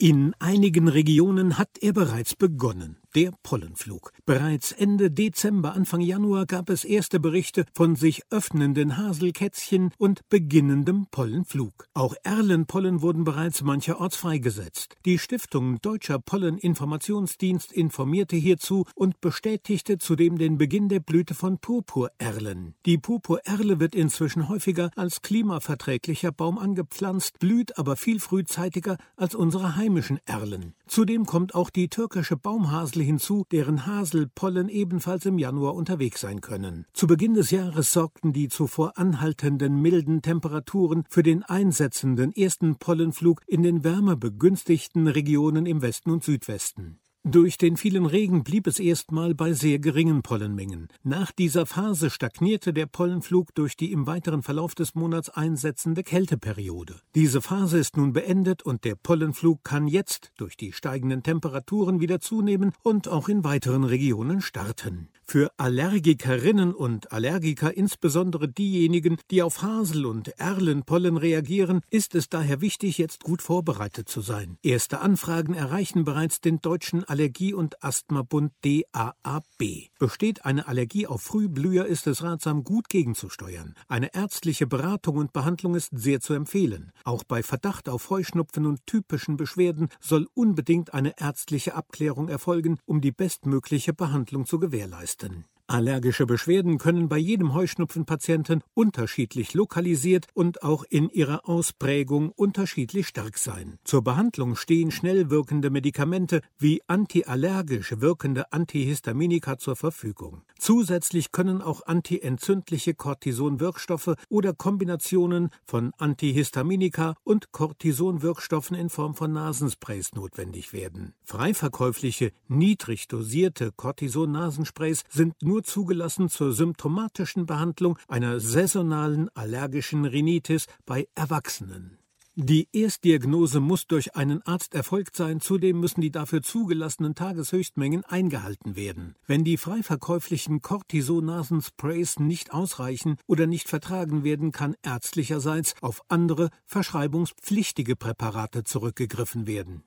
In einigen Regionen hat er bereits begonnen, der Pollenflug. Bereits Ende Dezember, Anfang Januar gab es erste Berichte von sich öffnenden Haselkätzchen und beginnendem Pollenflug. Auch Erlenpollen wurden bereits mancherorts freigesetzt. Die Stiftung Deutscher Polleninformationsdienst informierte hierzu und bestätigte zudem den Beginn der Blüte von Purpurerlen. Die Purpurerle wird inzwischen häufiger als klimaverträglicher Baum angepflanzt, blüht aber viel frühzeitiger als unsere Heim heimischen Erlen. Zudem kommt auch die türkische Baumhasel hinzu, deren Haselpollen ebenfalls im Januar unterwegs sein können. Zu Beginn des Jahres sorgten die zuvor anhaltenden milden Temperaturen für den einsetzenden ersten Pollenflug in den wärmebegünstigten Regionen im Westen und Südwesten. Durch den vielen Regen blieb es erstmal bei sehr geringen Pollenmengen. Nach dieser Phase stagnierte der Pollenflug durch die im weiteren Verlauf des Monats einsetzende Kälteperiode. Diese Phase ist nun beendet und der Pollenflug kann jetzt durch die steigenden Temperaturen wieder zunehmen und auch in weiteren Regionen starten. Für Allergikerinnen und Allergiker, insbesondere diejenigen, die auf Hasel- und Erlenpollen reagieren, ist es daher wichtig, jetzt gut vorbereitet zu sein. Erste Anfragen erreichen bereits den Deutschen Allergie- und Asthmabund DAAB. Besteht eine Allergie auf Frühblüher, ist es ratsam, gut gegenzusteuern. Eine ärztliche Beratung und Behandlung ist sehr zu empfehlen. Auch bei Verdacht auf Heuschnupfen und typischen Beschwerden soll unbedingt eine ärztliche Abklärung erfolgen, um die bestmögliche Behandlung zu gewährleisten Boston. Allergische Beschwerden können bei jedem Heuschnupfenpatienten unterschiedlich lokalisiert und auch in ihrer Ausprägung unterschiedlich stark sein. Zur Behandlung stehen schnell wirkende Medikamente wie antiallergisch wirkende Antihistaminika zur Verfügung. Zusätzlich können auch antientzündliche Cortisonwirkstoffe oder Kombinationen von Antihistaminika und Cortisonwirkstoffen in Form von Nasensprays notwendig werden. Freiverkäufliche, niedrig dosierte Cortison-Nasensprays sind nur nur zugelassen zur symptomatischen Behandlung einer saisonalen allergischen Rhinitis bei Erwachsenen. Die Erstdiagnose muss durch einen Arzt erfolgt sein, zudem müssen die dafür zugelassenen Tageshöchstmengen eingehalten werden. Wenn die frei verkäuflichen Cortisonasensprays nicht ausreichen oder nicht vertragen werden, kann ärztlicherseits auf andere verschreibungspflichtige Präparate zurückgegriffen werden.